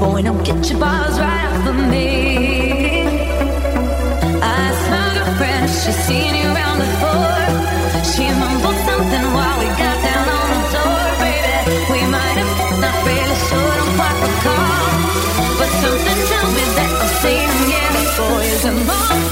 Boy, now get your balls right off me. I seen before. She mumbled something while we got down on the baby. We might have not really sure recall, but something tells me that I've seen him yeah before.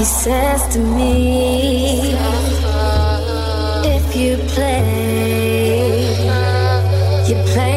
He says to me, If you play, you play.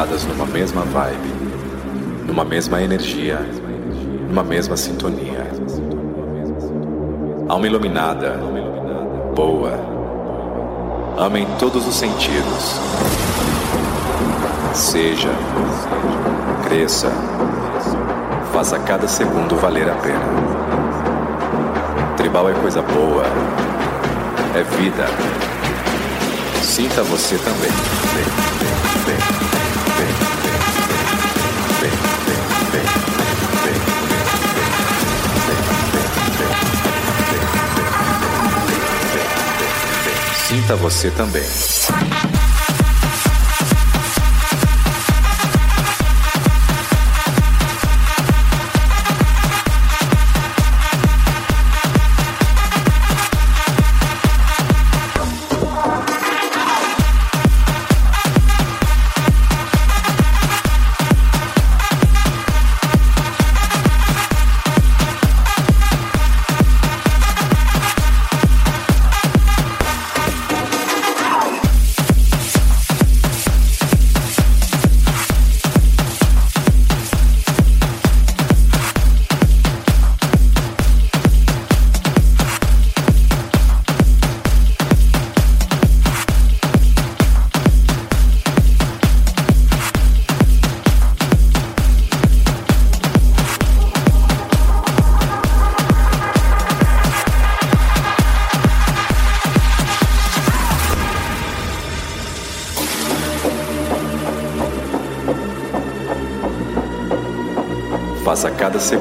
Sintonizadas numa mesma vibe, numa mesma energia, numa mesma sintonia. Alma iluminada, boa. Amem todos os sentidos. Seja, cresça, faça cada segundo valer a pena. Tribal é coisa boa, é vida. Sinta você também. Você também.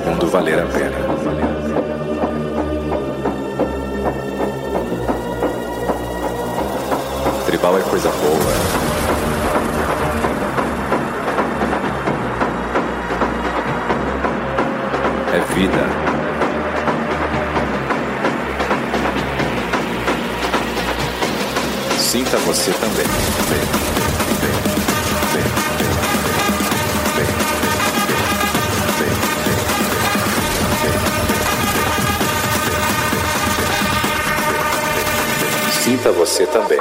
Segundo valer a pena. Você também.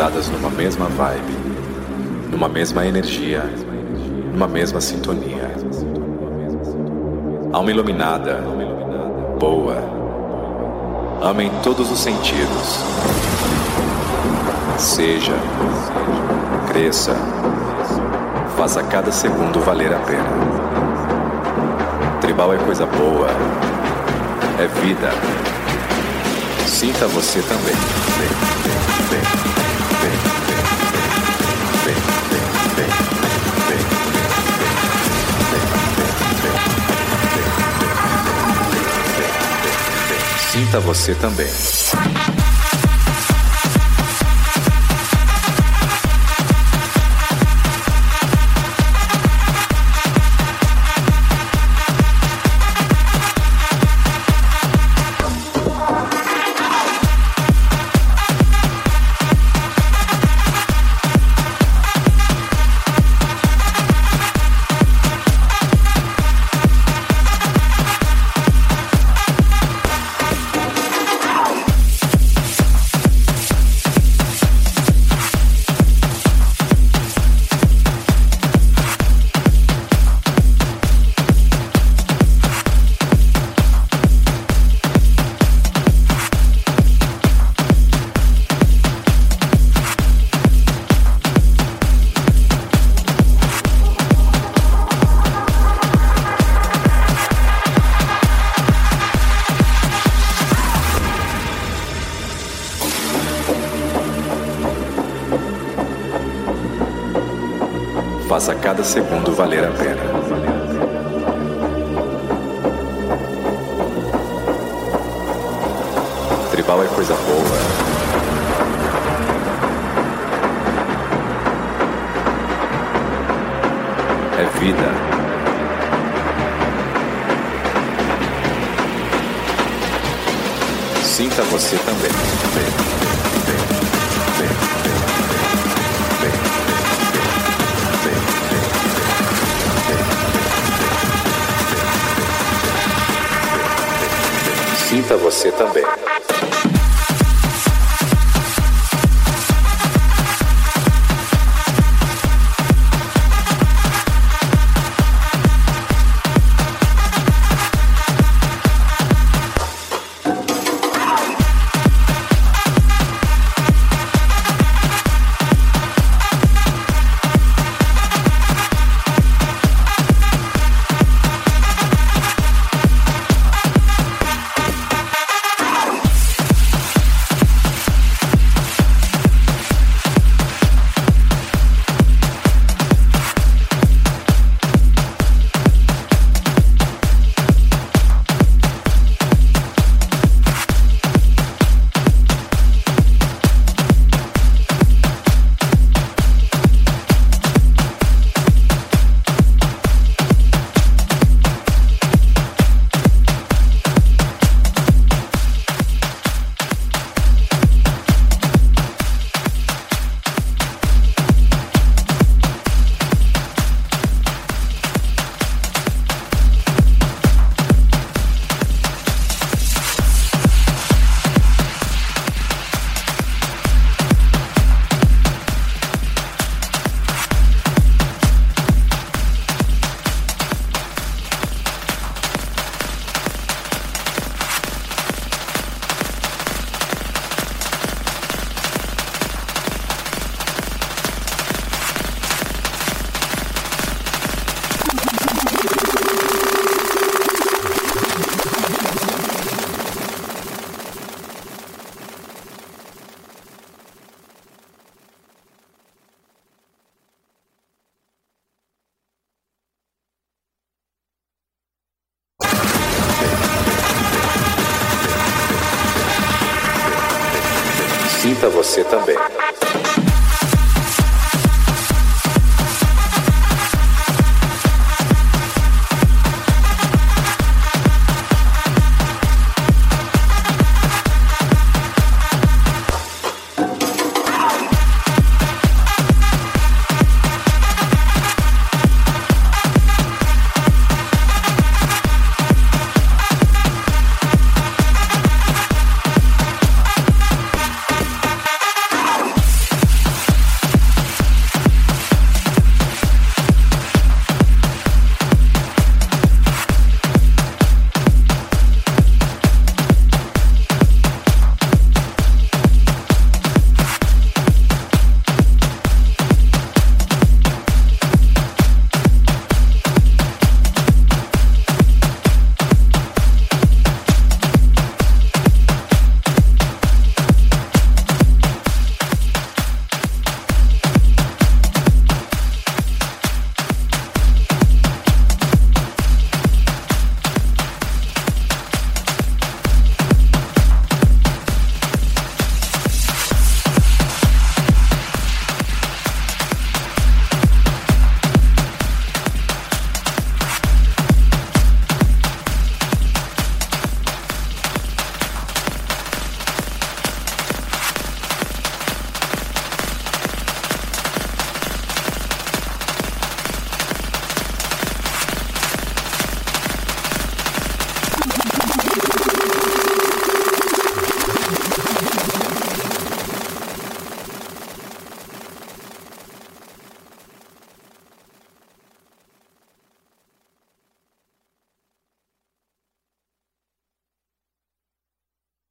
Sintonizadas numa mesma vibe, numa mesma energia, numa mesma sintonia. Alma iluminada, boa, ama em todos os sentidos. Seja, cresça, faça cada segundo valer a pena. Tribal é coisa boa, é vida. Sinta você também. Sinta você também. Segundo valer a pena. Sinta você também.